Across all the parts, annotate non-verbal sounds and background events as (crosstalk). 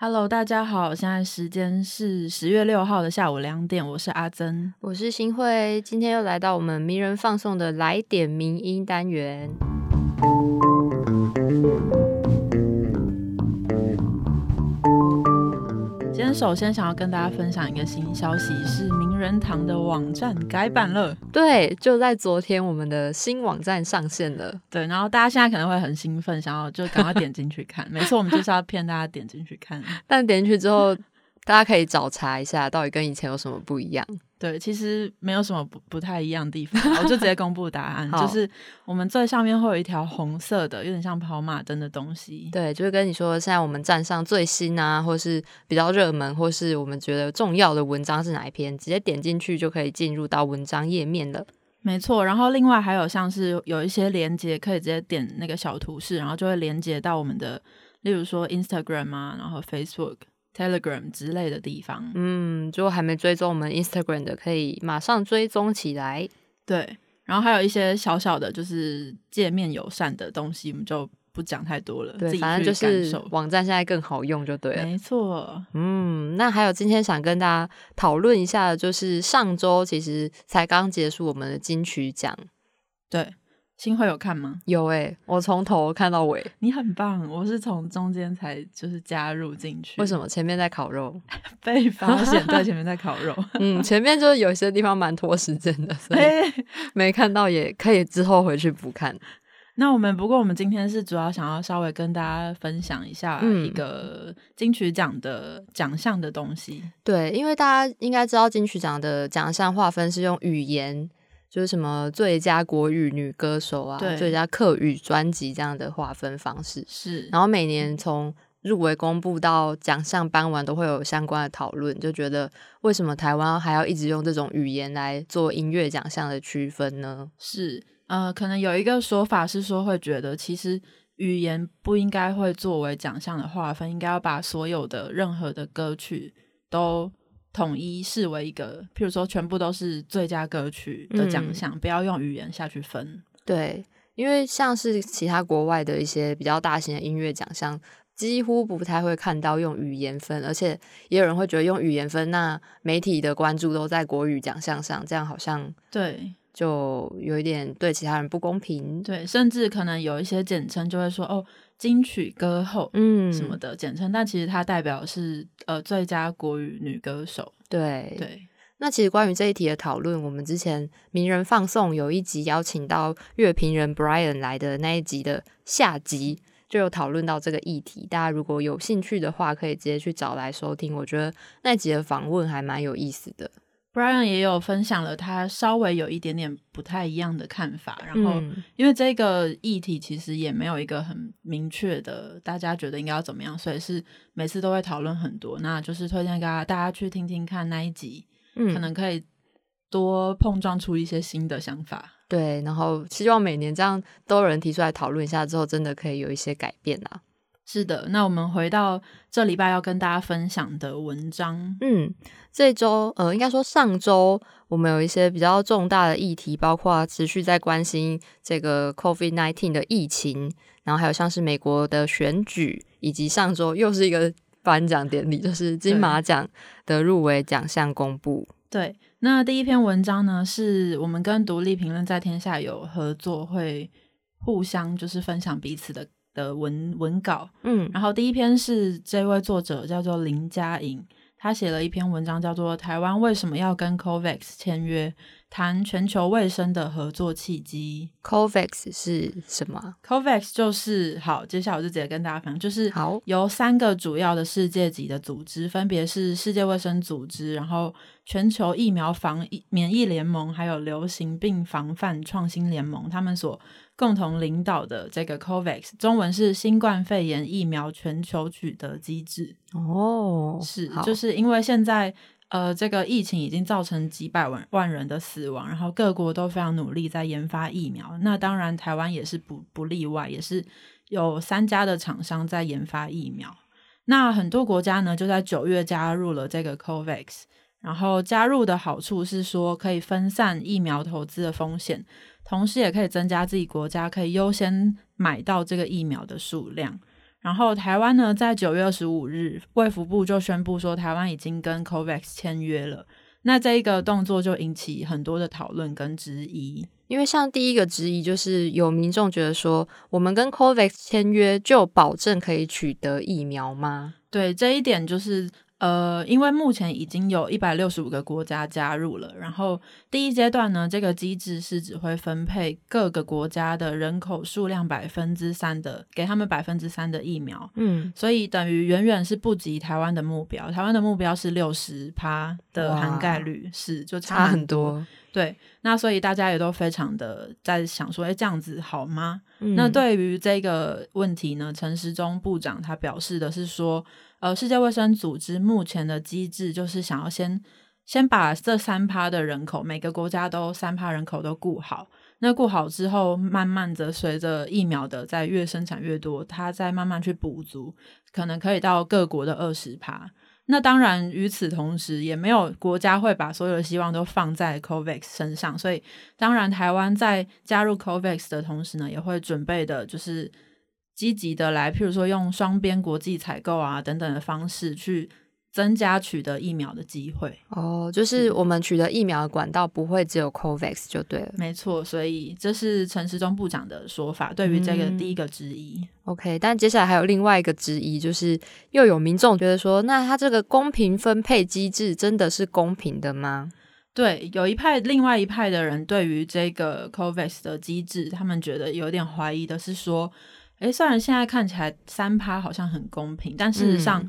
Hello，大家好，现在时间是十月六号的下午两点，我是阿珍，我是新慧，今天又来到我们迷人放送的来点名音单元。天首先想要跟大家分享一个新消息，是名人堂的网站改版了。对，就在昨天，我们的新网站上线了。对，然后大家现在可能会很兴奋，想要就赶快点进去看。(laughs) 没错，我们就是要骗大家点进去看。但点进去之后，大家可以找查一下，到底跟以前有什么不一样。对，其实没有什么不不太一样的地方，我就直接公布答案，(laughs) 就是我们最上面会有一条红色的，有点像跑马灯的东西。对，就是跟你说，现在我们站上最新啊，或是比较热门，或是我们觉得重要的文章是哪一篇，直接点进去就可以进入到文章页面了。没错，然后另外还有像是有一些连接，可以直接点那个小图示，然后就会连接到我们的，例如说 Instagram 啊，然后 Facebook。Telegram 之类的地方，嗯，如果还没追踪我们 Instagram 的，可以马上追踪起来。对，然后还有一些小小的，就是界面友善的东西，我们就不讲太多了。对，反正就是网站现在更好用就对了。没错，嗯，那还有今天想跟大家讨论一下的，就是上周其实才刚结束我们的金曲奖。对。新会有看吗？有诶，我从头看到尾。你很棒，我是从中间才就是加入进去。为什么前面在烤肉？(laughs) 被发现在前面在烤肉。嗯，前面就是有些地方蛮拖时间的，所以 (laughs) 没看到也可以之后回去补看。那我们不过我们今天是主要想要稍微跟大家分享一下一个金曲奖的奖项的东西。对，因为大家应该知道金曲奖的奖项划分是用语言。就是什么最佳国语女歌手啊，最佳客语专辑这样的划分方式是。然后每年从入围公布到奖项颁完，都会有相关的讨论，就觉得为什么台湾还要一直用这种语言来做音乐奖项的区分呢？是，呃，可能有一个说法是说，会觉得其实语言不应该会作为奖项的划分，应该要把所有的任何的歌曲都。统一视为一个，譬如说，全部都是最佳歌曲的奖项，不要用语言下去分。对，因为像是其他国外的一些比较大型的音乐奖项，几乎不太会看到用语言分，而且也有人会觉得用语言分，那媒体的关注都在国语奖项上，这样好像对，就有一点对其他人不公平。对，甚至可能有一些简称就会说哦。金曲歌后，嗯，什么的简称，但其实它代表是呃最佳国语女歌手。对对，那其实关于这一题的讨论，我们之前名人放送有一集邀请到乐评人 Brian 来的那一集的下集，就有讨论到这个议题。大家如果有兴趣的话，可以直接去找来收听。我觉得那集的访问还蛮有意思的。Brian 也有分享了他稍微有一点点不太一样的看法，然后因为这个议题其实也没有一个很明确的，大家觉得应该要怎么样，所以是每次都会讨论很多。那就是推荐给大家去听听看那一集，可能可以多碰撞出一些新的想法。对，然后希望每年这样都有人提出来讨论一下之后，真的可以有一些改变啊。是的，那我们回到这礼拜要跟大家分享的文章。嗯，这周呃，应该说上周我们有一些比较重大的议题，包括持续在关心这个 COVID nineteen 的疫情，然后还有像是美国的选举，以及上周又是一个颁奖典礼，就是金马奖的入围奖项公布。对，那第一篇文章呢，是我们跟独立评论在天下有合作，会互相就是分享彼此的。的文文稿，嗯，然后第一篇是这位作者叫做林佳颖，他写了一篇文章，叫做《台湾为什么要跟 COVAX 签约，谈全球卫生的合作契机》。COVAX 是什么？COVAX 就是好，接下来我就直接跟大家讲，就是好，由三个主要的世界级的组织，分别是世界卫生组织，然后全球疫苗防疫免疫联盟，还有流行病防范创新联盟，他们所。共同领导的这个 COVAX，中文是新冠肺炎疫苗全球取得机制。哦，是，就是因为现在呃，这个疫情已经造成几百万万人的死亡，然后各国都非常努力在研发疫苗。那当然，台湾也是不不例外，也是有三家的厂商在研发疫苗。那很多国家呢，就在九月加入了这个 COVAX，然后加入的好处是说，可以分散疫苗投资的风险。同时，也可以增加自己国家可以优先买到这个疫苗的数量。然后台湾呢，在九月二十五日，卫福部就宣布说，台湾已经跟 COVAX 签约了。那这一个动作就引起很多的讨论跟质疑。因为像第一个质疑就是有民众觉得说，我们跟 COVAX 签约就保证可以取得疫苗吗？对这一点就是。呃，因为目前已经有一百六十五个国家加入了，然后第一阶段呢，这个机制是只会分配各个国家的人口数量百分之三的，给他们百分之三的疫苗，嗯，所以等于远远是不及台湾的目标，台湾的目标是六十趴的涵盖率，是就差很多，对，那所以大家也都非常的在想说，哎，这样子好吗？那对于这个问题呢，陈时中部长他表示的是说。呃，世界卫生组织目前的机制就是想要先先把这三趴的人口，每个国家都三趴人口都顾好。那顾好之后，慢慢的随着疫苗的在越生产越多，它再慢慢去补足，可能可以到各国的二十趴。那当然，与此同时，也没有国家会把所有的希望都放在 COVAX 身上。所以，当然台湾在加入 COVAX 的同时呢，也会准备的就是。积极的来，譬如说用双边国际采购啊等等的方式去增加取得疫苗的机会。哦，就是我们取得疫苗的管道不会只有 COVAX 就对了。没错，所以这是陈时中部长的说法。对于这个第一个质疑，OK，但接下来还有另外一个质疑，就是又有民众觉得说，那他这个公平分配机制真的是公平的吗？对，有一派，另外一派的人对于这个 COVAX 的机制，他们觉得有点怀疑的是说。诶，虽然现在看起来三趴好像很公平，但事实上。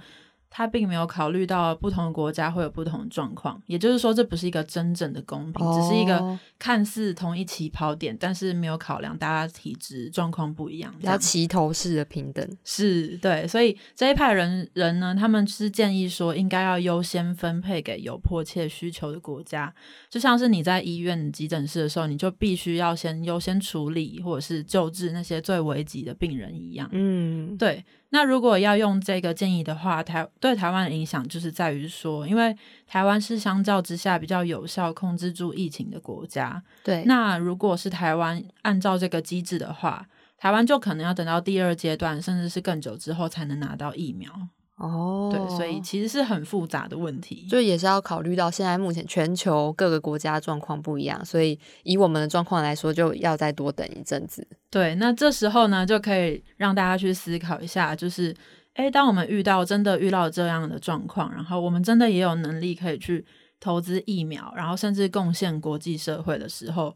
他并没有考虑到不同的国家会有不同的状况，也就是说，这不是一个真正的公平，只是一个看似同一起跑点，但是没有考量大家体质状况不一样，比较齐头式的平等。是对，所以这一派人人呢，他们是建议说，应该要优先分配给有迫切需求的国家，就像是你在医院急诊室的时候，你就必须要先优先处理或者是救治那些最危急的病人一样。嗯，对。那如果要用这个建议的话，台对台湾的影响就是在于说，因为台湾是相较之下比较有效控制住疫情的国家。对，那如果是台湾按照这个机制的话，台湾就可能要等到第二阶段，甚至是更久之后才能拿到疫苗。哦，对，所以其实是很复杂的问题，就也是要考虑到现在目前全球各个国家状况不一样，所以以我们的状况来说，就要再多等一阵子。对，那这时候呢，就可以让大家去思考一下，就是，哎，当我们遇到真的遇到这样的状况，然后我们真的也有能力可以去投资疫苗，然后甚至贡献国际社会的时候。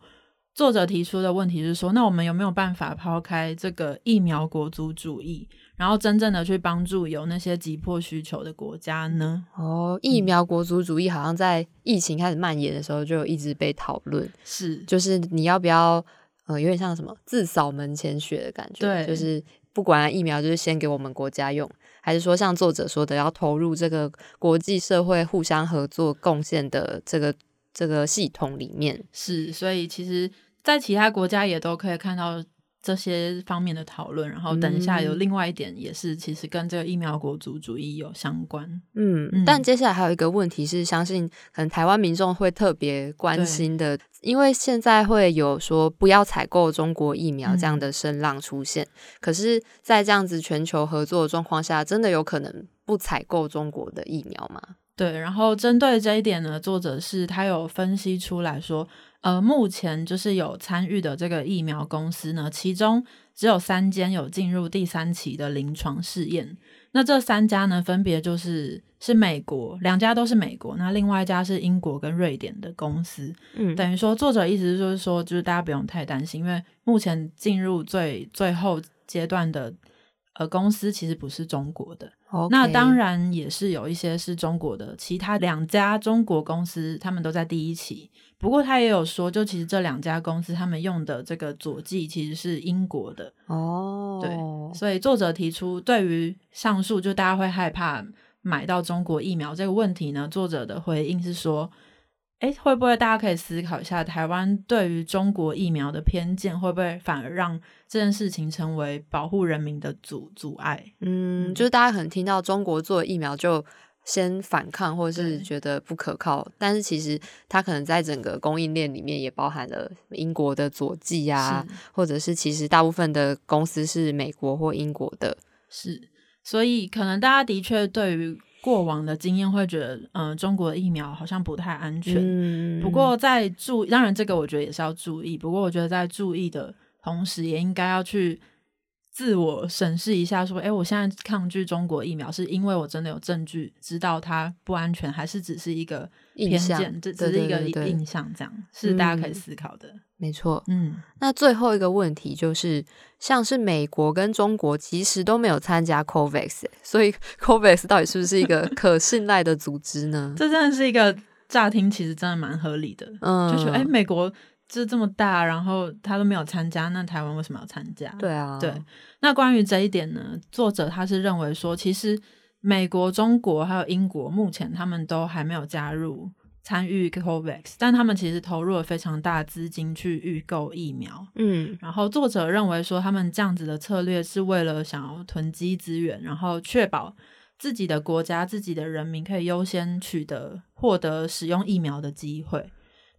作者提出的问题是说，那我们有没有办法抛开这个疫苗国族主义，然后真正的去帮助有那些急迫需求的国家呢？哦，疫苗国族主义好像在疫情开始蔓延的时候就一直被讨论，是，就是你要不要，呃，有点像什么自扫门前雪的感觉，对，就是不管疫苗就是先给我们国家用，还是说像作者说的要投入这个国际社会互相合作贡献的这个。这个系统里面是，所以其实，在其他国家也都可以看到这些方面的讨论。然后等一下有另外一点，也是其实跟这个疫苗国族主义有相关。嗯，但接下来还有一个问题是，相信可能台湾民众会特别关心的，因为现在会有说不要采购中国疫苗这样的声浪出现。可是，在这样子全球合作的状况下，真的有可能不采购中国的疫苗吗？对，然后针对这一点呢，作者是他有分析出来说，呃，目前就是有参与的这个疫苗公司呢，其中只有三间有进入第三期的临床试验。那这三家呢，分别就是是美国两家都是美国，那另外一家是英国跟瑞典的公司。嗯，等于说作者意思就是说，就是大家不用太担心，因为目前进入最最后阶段的。呃，公司其实不是中国的，那当然也是有一些是中国的，其他两家中国公司他们都在第一期。不过他也有说，就其实这两家公司他们用的这个佐剂其实是英国的哦。对，所以作者提出对于上述就大家会害怕买到中国疫苗这个问题呢，作者的回应是说。哎，会不会大家可以思考一下，台湾对于中国疫苗的偏见，会不会反而让这件事情成为保护人民的阻阻碍？嗯，就是大家可能听到中国做疫苗就先反抗，或者是觉得不可靠，但是其实它可能在整个供应链里面也包含了英国的佐剂啊，或者是其实大部分的公司是美国或英国的。是，所以可能大家的确对于过往的经验会觉得，嗯、中国的疫苗好像不太安全。嗯不过在注，当然这个我觉得也是要注意。不过我觉得在注意的同时，也应该要去自我审视一下，说，哎，我现在抗拒中国疫苗，是因为我真的有证据知道它不安全，还是只是一个偏见，这只是一个印象，这样是大家可以嗯思考的。没错。嗯，那最后一个问题就是，像是美国跟中国其实都没有参加 COVAX，所以 COVAX 到底是不是一个 (laughs) 可信赖的组织呢？这真的是一个乍听，其实真的蛮合理的。嗯，就觉得，哎，美国这这么大，然后他都没有参加，那台湾为什么要参加？对啊，对，那关于这一点呢，作者他是认为说，其实美国、中国还有英国目前他们都还没有加入参与 COVAX，但他们其实投入了非常大的资金去预购疫苗。嗯然后作者认为说，他们这样子的策略是为了想要囤积资源，然后确保自己的国家、自己的人民可以优先取得获得使用疫苗的机会。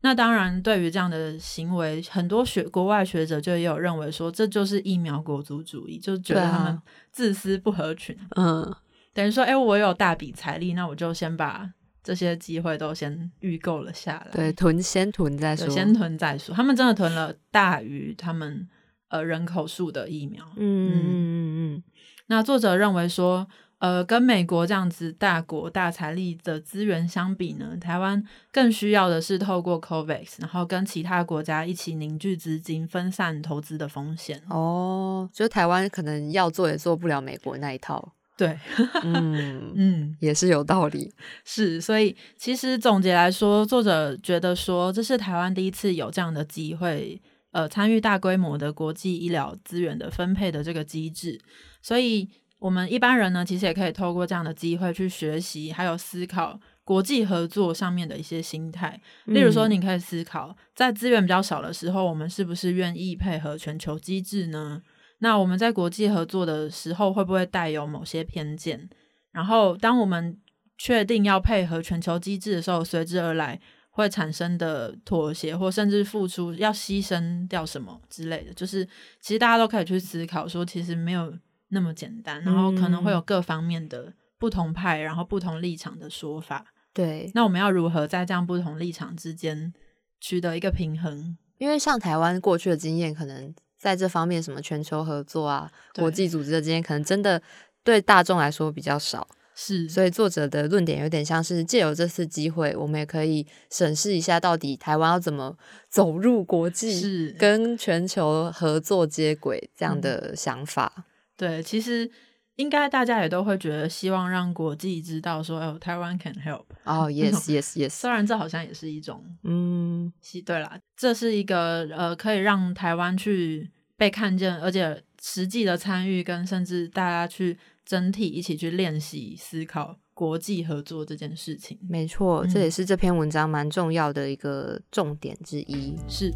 那当然，对于这样的行为，很多学国外学者就也有认为说，这就是疫苗国族主义，就觉得他们啊自私不合群，嗯，等于说，哎，我有大笔财力，那我就先把这些机会都先预购了下来，对，囤先囤再说，先囤再说。他们真的囤了大于他们呃人口数的疫苗。嗯嗯嗯嗯那作者认为说，呃，跟美国这样子大国大财力的资源相比呢，台湾更需要的是透过 COVAX，然后跟其他国家一起凝聚资金，分散投资的风险。嗯，哦，就台湾可能要做也做不了美国那一套，对，嗯，(laughs) 嗯，也是有道理，是，所以其实总结来说，作者觉得说，这是台湾第一次有这样的机会，呃，参与大规模的国际医疗资源的分配的这个机制，所以我们一般人呢，其实也可以透过这样的机会去学习，还有思考国际合作上面的一些心态。例如说，嗯你可以思考，在资源比较少的时候，我们是不是愿意配合全球机制呢？那我们在国际合作的时候，会不会带有某些偏见？然后，当我们确定要配合全球机制的时候，随之而来会产生的妥协，或甚至付出要牺牲掉什么之类的，就是其实大家都可以去思考，说其实没有那么简单，然后可能会有各方面的不同派，然后不同立场的说法。对，那我们要如何在这样不同立场之间取得一个平衡？因为像台湾过去的经验，可能在这方面什么全球合作啊、国际组织的经验，可能真的对大众来说比较少。是，所以作者的论点有点像是借由这次机会，我们也可以审视一下，到底台湾要怎么走入国际，是跟全球合作接轨这样嗯的想法。对，其实应该大家也都会觉得，希望让国际知道说，哦，台湾 can help。哦、y e s yes yes，虽然这好像也是一种，嗯，是对啦，这是一个呃，可以让台湾去被看见，而且实际的参与，跟甚至大家去整体一起去练习思考国际合作这件事情。没错，这嗯也是这篇文章蛮重要的一个重点之一。是，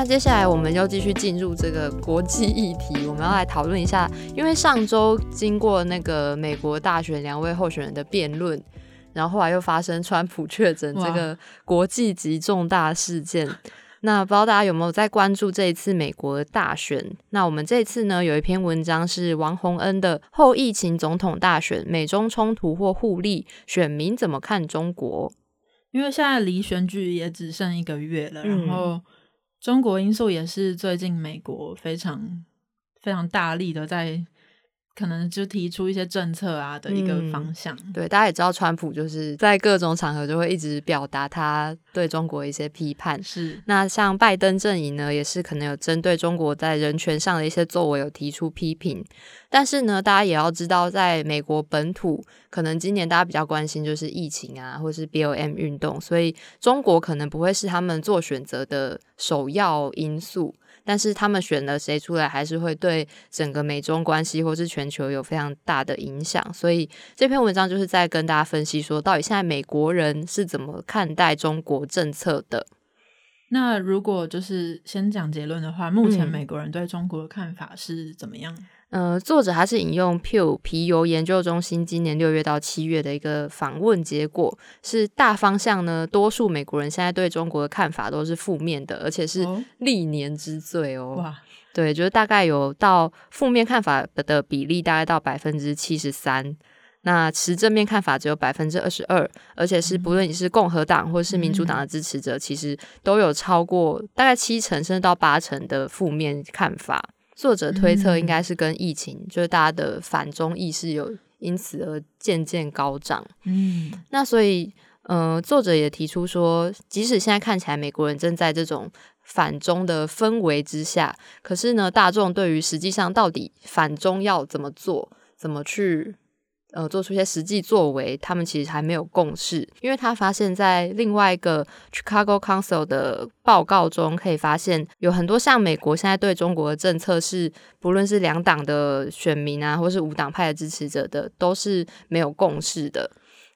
那接下来我们要继续进入这个国际议题，我们要来讨论一下，因为上周经过那个美国大选两位候选人的辩论，然后后来又发生川普确诊这个国际级重大事件。那不知道大家有没有在关注这一次美国的大选？那我们这次呢有一篇文章是王洪恩的《后疫情总统大选：美中冲突或互利，选民怎么看中国》。因为现在离选举也只剩一个月了，嗯然后中国因素也是最近美国非常非常大力的在。可能就提出一些政策啊的一个嗯方向，对，大家也知道，川普就是在各种场合就会一直表达他对中国一些批判。是那像拜登阵营呢，也是可能有针对中国在人权上的一些作为有提出批评。但是呢，大家也要知道，在美国本土，可能今年大家比较关心就是疫情啊，或是 BOM 运动，所以中国可能不会是他们做选择的首要因素。但是他们选了谁出来，还是会对整个美中关系或是全球有非常大的影响。所以这篇文章就是在跟大家分析说，到底现在美国人是怎么看待中国政策的。那如果就是先讲结论的话，目前嗯美国人对中国的看法是怎么样？呃，作者还是引用 Pew 皮尤研究中心今年六月到七月的一个访问结果，是大方向呢，多数美国人现在对中国的看法都是负面的，而且是哦历年之最哦。哇，对，就是大概有到负面看法的比例大概到百分之七十三，那持正面看法只有百分之二十二，而且是不论你是共和党或是民主党的支持者，其实都有超过大概七成甚至到八成的负面看法。作者推测应该是跟疫情，就是大家的反中意识有因此而渐渐高涨。嗯那所以，呃，作者也提出说，即使现在看起来美国人正在这种反中的氛围之下，可是呢，大众对于实际上到底反中要怎么做，怎么去。呃，做出一些实际作为，他们其实还没有共识，因为他发现，在另外一个 Chicago Council 的报告中，可以发现有很多像美国现在对中国的政策是，不论是两党的选民啊，或是无党派的支持者的，都是没有共识的。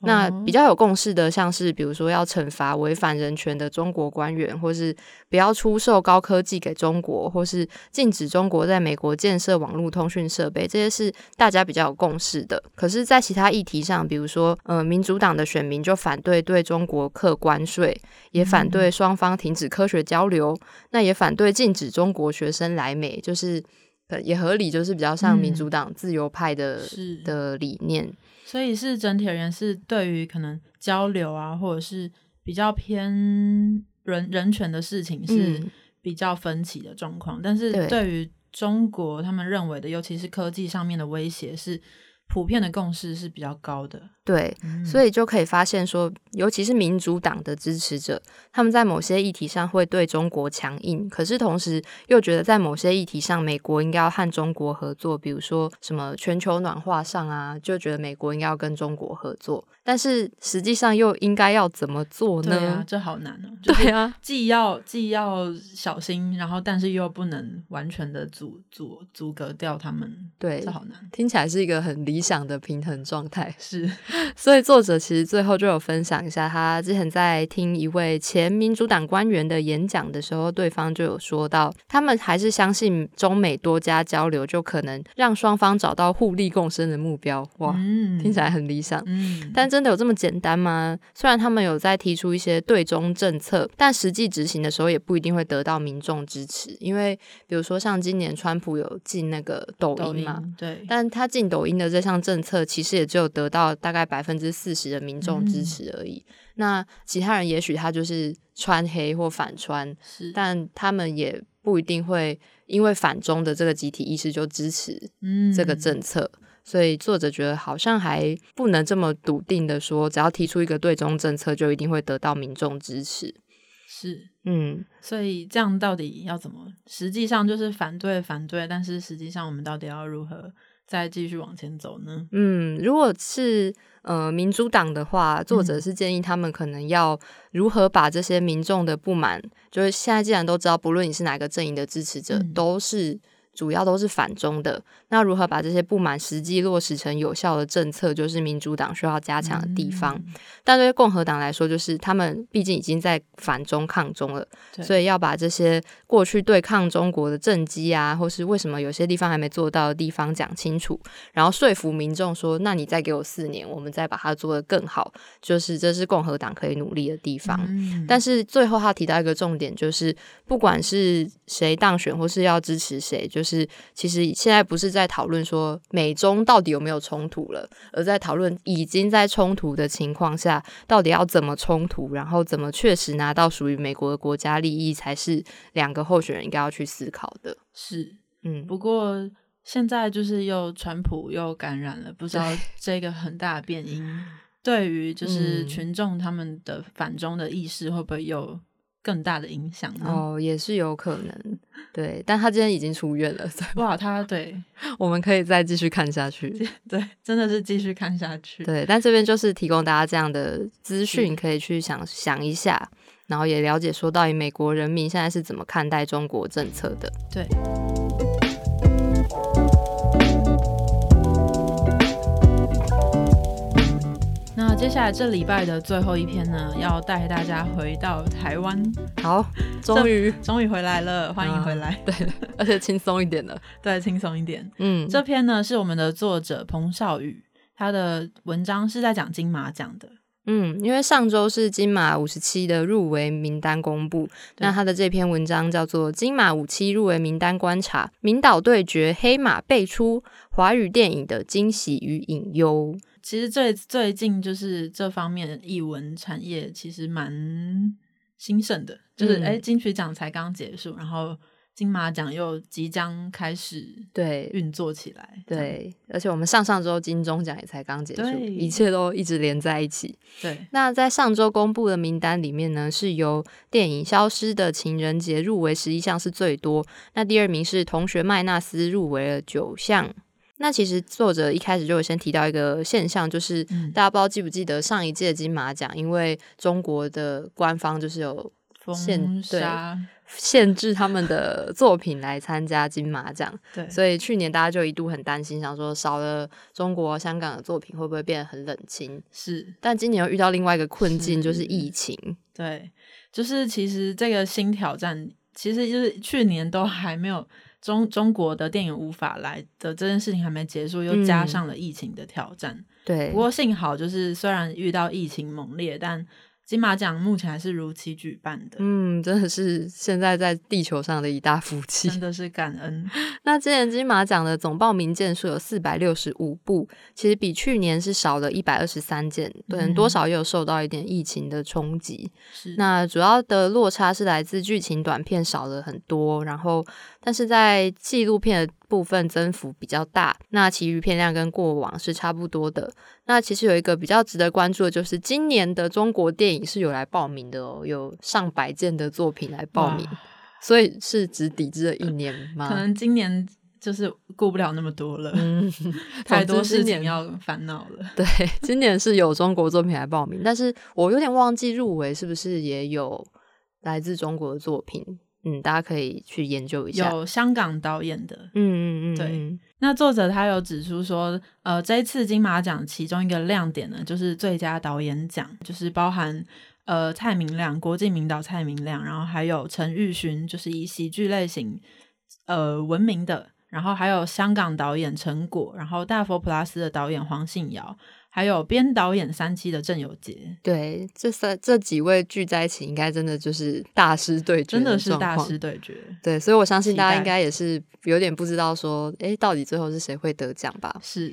那哦比较有共识的，像是比如说要惩罚违反人权的中国官员，或是不要出售高科技给中国，或是禁止中国在美国建设网络通讯设备，这些是大家比较有共识的。可是，在其他议题上，比如说呃，民主党的选民就反对对中国课关税，也反对双方停止科学交流，那也反对禁止中国学生来美，就是。呃也合理，就是比较像民主党自由派的、是的理念，所以是整体而言是对于可能交流啊，或者是比较偏人人权的事情是嗯。比较分歧的状况，但是对。对于中国他们认为的，尤其是科技上面的威胁，是普遍的共识是比较高的。对，嗯所以就可以发现说，尤其是民主党的支持者，他们在某些议题上会对中国强硬，可是同时又觉得在某些议题上，美国应该要和中国合作，比如说什么全球暖化上啊，就觉得美国应该要跟中国合作，但是实际上又应该要怎么做呢？对啊，这好难哦、就是对啊，既要既要小心，然后但是又不能完全的阻阻阻隔掉他们，对这好难。听起来是一个很理想的平衡状态。(laughs) 是，所以作者其实最后就有分享一下，他之前在听一位前民主党官员的演讲的时候，对方就有说到，他们还是相信中美多加交流就可能让双方找到互利共生的目标。哇，嗯听起来很理想。嗯，但真的有这么简单吗？虽然他们有在提出一些对中政策，但实际执行的时候也不一定会得到民众支持。因为比如说像今年川普有进那个抖抖音嘛，音对，但他进抖音的这项政策，其实也只有得到大概百分之四十的民众支持而已。那其他人也许他就是穿黑或反穿，是，但他们也不一定会因为反中的这个集体意识就支持嗯这个政策。所以作者觉得好像还不能这么笃定的说，只要提出一个对中政策，就一定会得到民众支持。是，嗯，所以这样到底要怎么？实际上就是反对反对，但是实际上我们到底要如何再继续往前走呢？嗯，如果是呃民主党的话，作者嗯是建议他们可能要如何把这些民众的不满，就是现在既然都知道，不论你是哪个阵营的支持者，嗯都是主要都是反中的。那如何把这些不满实际落实成有效的政策，就是民主党需要加强的地方。嗯但对于共和党来说，就是他们毕竟已经在反中抗中了，所以要把这些过去对抗中国的政绩啊，或是为什么有些地方还没做到的地方讲清楚，然后说服民众说，那你再给我四年，我们再把它做得更好，就是这是共和党可以努力的地方。嗯但是最后他提到一个重点，就是不管是谁当选或是要支持谁，就是其实现在不是在讨论说美中到底有没有冲突了，而在讨论已经在冲突的情况下，到底要怎么冲突，然后怎么确实拿到属于美国的国家利益，才是两个候选人应该要去思考的。是，嗯，不过现在就是又川普又感染了，不知道这个很大的变因 (laughs) 对于就是嗯群众他们的反中的意识会不会有更大的影响呢？哦，也是有可能，对，但他今天已经出院了，哇，他对我们可以再继续看下去。(laughs) 对，真的是继续看下去。对，但这边就是提供大家这样的资讯，可以去想想一下，然后也了解说到底美国人民现在是怎么看待中国政策的。对，那接下来这礼拜的最后一篇呢，要带大家回到台湾。好，(laughs) 终于终于回来了，欢迎回来。对，(laughs) 而且轻松一点了。(laughs) 对，轻松一点。嗯，这篇呢是我们的作者彭少宇，他的文章是在讲金马奖的。嗯，因为上周是金马五十七的入围名单公布，那他的这篇文章叫做《金马五七入围名单观察：名导对决，黑马辈出，华语电影的惊喜与隐忧》。其实最最近就是这方面译文产业其实蛮兴盛的，就是哎，金曲奖才刚结束，然后。金马奖又即将开始对运作起来，对，而且我们上上周金钟奖也才刚结束，一切都一直连在一起。对，那在上周公布的名单里面呢，是由电影《消失的情人节》入围十一项是最多，那第二名是《同学麦纳斯》入围了九项。那其实作者一开始就有先提到一个现象，就是大家不知道记不记得上一届金马奖，因为中国的官方就是有封杀。限制他们的作品来参加金马奖，(laughs) 对，所以去年大家就一度很担心，想说少了中国香港的作品会不会变得很冷清？是，但今年又遇到另外一个困境，就是疫情。对，就是其实这个新挑战，其实就是去年都还没有中中国的电影无法来的这件事情还没结束，又加上了疫情的挑战。对，不过幸好就是虽然遇到疫情猛烈，但金马奖目前还是如期举办的，嗯，真的是现在在地球上的一大福气，真的是感恩。(laughs) 那今年金马奖的总报名件数有四百六十五部，其实比去年是少了一百二十三件，对，多少也有受到一点疫情的冲击。是，那主要的落差是来自剧情短片少了很多，然后但是在纪录片的部分增幅比较大，那其余片量跟过往是差不多的。那其实有一个比较值得关注的，就是今年的中国电影是有来报名的哦，有上百件的作品来报名，所以是只抵制了一年吗？可能今年就是顾不了那么多了，嗯，太多事情要烦恼了。对，(laughs) 今年是有中国作品来报名，但是我有点忘记入围是不是也有来自中国的作品。嗯，大家可以去研究一下。有香港导演的，嗯嗯嗯，对。那作者他有指出说，呃，这一次金马奖其中一个亮点呢，就是最佳导演奖，就是包含呃蔡明亮，国际名导蔡明亮，然后还有陈玉勋，就是以喜剧类型呃闻名的，然后还有香港导演陈果，然后大佛普拉斯的导演黄信尧。还有编导演三期的郑有杰，对，这三这几位聚在一起，应该真的就是大师对决，真的是大师对决。对，所以我相信大家应该也是有点不知道说，哎，到底最后是谁会得奖吧？是。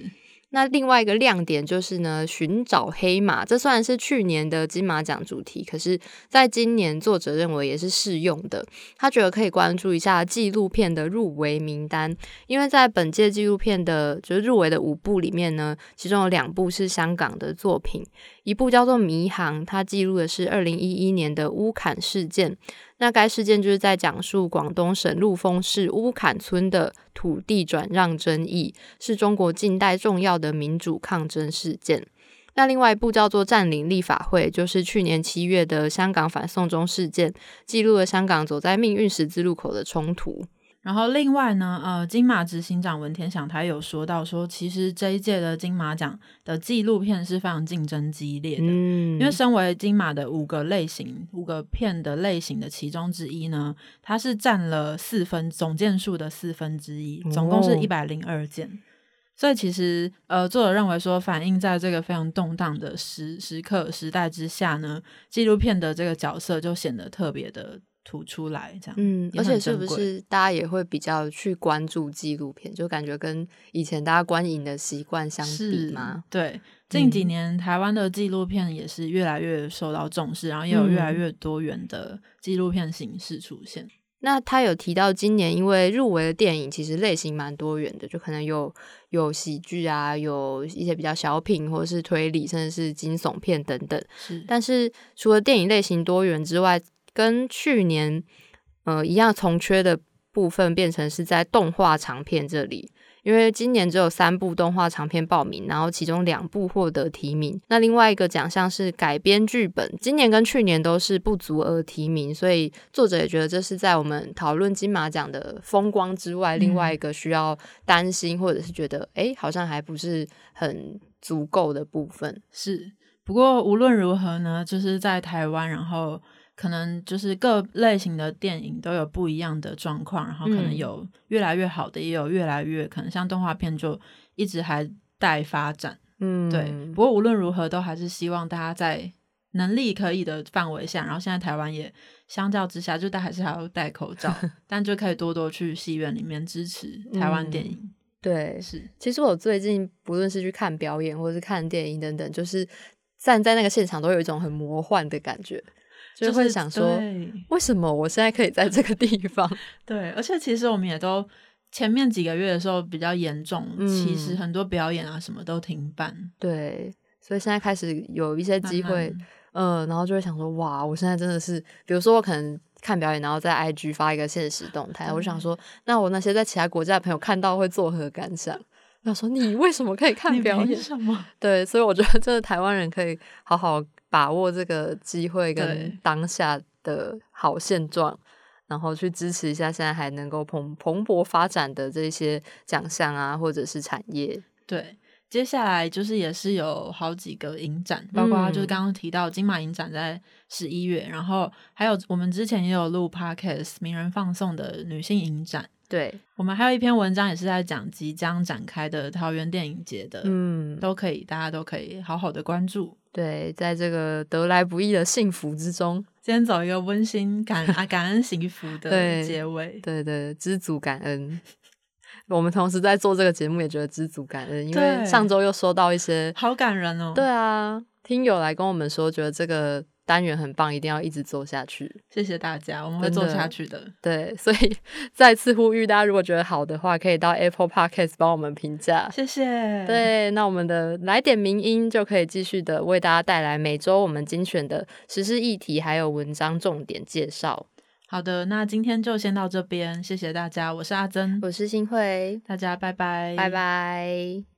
那另外一个亮点就是呢，寻找黑马。这虽然是去年的金马奖主题，可是在今年作者认为也是适用的。他觉得可以关注一下纪录片的入围名单，因为在本届纪录片的就是入围的五部里面呢，其中有两部是香港的作品，一部叫做《迷航》，它记录的是二零一一年的乌坎事件。那该事件就是在讲述广东省陆丰市乌坎村的土地转让争议，是中国近代重要的民主抗争事件。那另外一部叫做《占领立法会》，就是去年七月的香港反送中事件，记录了香港走在命运十字路口的冲突。然后另外呢，呃，金马执行长文天祥他有说到说，其实这一届的金马奖的纪录片是非常竞争激烈的，嗯，因为身为金马的五个类型、五个片的类型的其中之一呢，它是占了四分总件数的四分之一，总共是一百零二件。所以其实，呃，作者认为说，反映在这个非常动荡的时时刻时代之下呢，纪录片的这个角色就显得特别的。吐出来这样，嗯，而且是不是大家也会比较去关注纪录片，就感觉跟以前大家观影的习惯相比吗？对，近几年台湾的纪录片也是越来越受到重视，然后也有越来越多元的纪录片形式出现。那他有提到今年因为入围的电影其实类型蛮多元的，就可能有有喜剧啊，有一些比较小品或者是推理，甚至是惊悚片等等。是，但是除了电影类型多元之外，跟去年呃一样，从缺的部分变成是在动画长片这里，因为今年只有三部动画长片报名，然后其中两部获得提名。那另外一个奖项是改编剧本，今年跟去年都是不足额提名，所以作者也觉得这是在我们讨论金马奖的风光之外，另外一个需要担心或者是觉得哎好像还不是很足够的部分是。不过无论如何呢，就是在台湾，然后可能就是各类型的电影都有不一样的状况，然后可能嗯有越来越好的，也有越来越可能像动画片就一直还待发展。嗯，对，不过无论如何，都还是希望大家在能力可以的范围下，然后现在台湾也相较之下，就大家还是还要戴口罩，(laughs) 但就可以多多去戏院里面支持台湾电影。对，是，其实我最近不论是去看表演，或者是看电影等等，就是站在那个现场，都有一种很魔幻的感觉，就是会想说，为什么我现在可以在这个地方？(laughs) 对，而且其实我们也都前面几个月的时候比较严重，嗯其实很多表演啊什么都停办，对，所以现在开始有一些机会，嗯，然后就会想说，哇，我现在真的是，比如说我可能看表演，然后在 IG 发一个现实动态，我就想说，那我那些在其他国家的朋友看到会作何感想？(laughs) 他说，你为什么可以看你表演？什么？(laughs) 对，所以我觉得真的台湾人可以好好把握这个机会跟对当下的好现状，然后去支持一下现在还能够蓬蓬勃发展的这些奖项啊，或者是产业。对，接下来就是也是有好几个影展，包括就是嗯刚刚提到金马影展在十一月，然后还有我们之前也有录 podcast 名人放送的女性影展，对，我们还有一篇文章也是在讲即将展开的桃园电影节的，嗯，都可以，大家都可以好好的关注。对，在这个得来不易的幸福之中，今天走一个温馨感啊感恩幸福的对结尾，对对，知足感恩。我们同时在做这个节目，也觉得知足感恩，因为上周又收到一些好感人哦。对啊，听友来跟我们说，觉得这个单元很棒，一定要一直做下去。谢谢大家，我们会做下去的。对，所以再次呼吁大家，如果觉得好的话，可以到 Apple Podcast 帮我们评价。谢谢。，对，那我们的来点名音就可以继续的为大家带来每周我们精选的时事议题，还有文章重点介绍。好的，那今天就先到这边，谢谢大家，我是阿珍，我是新慧，大家拜拜，拜拜。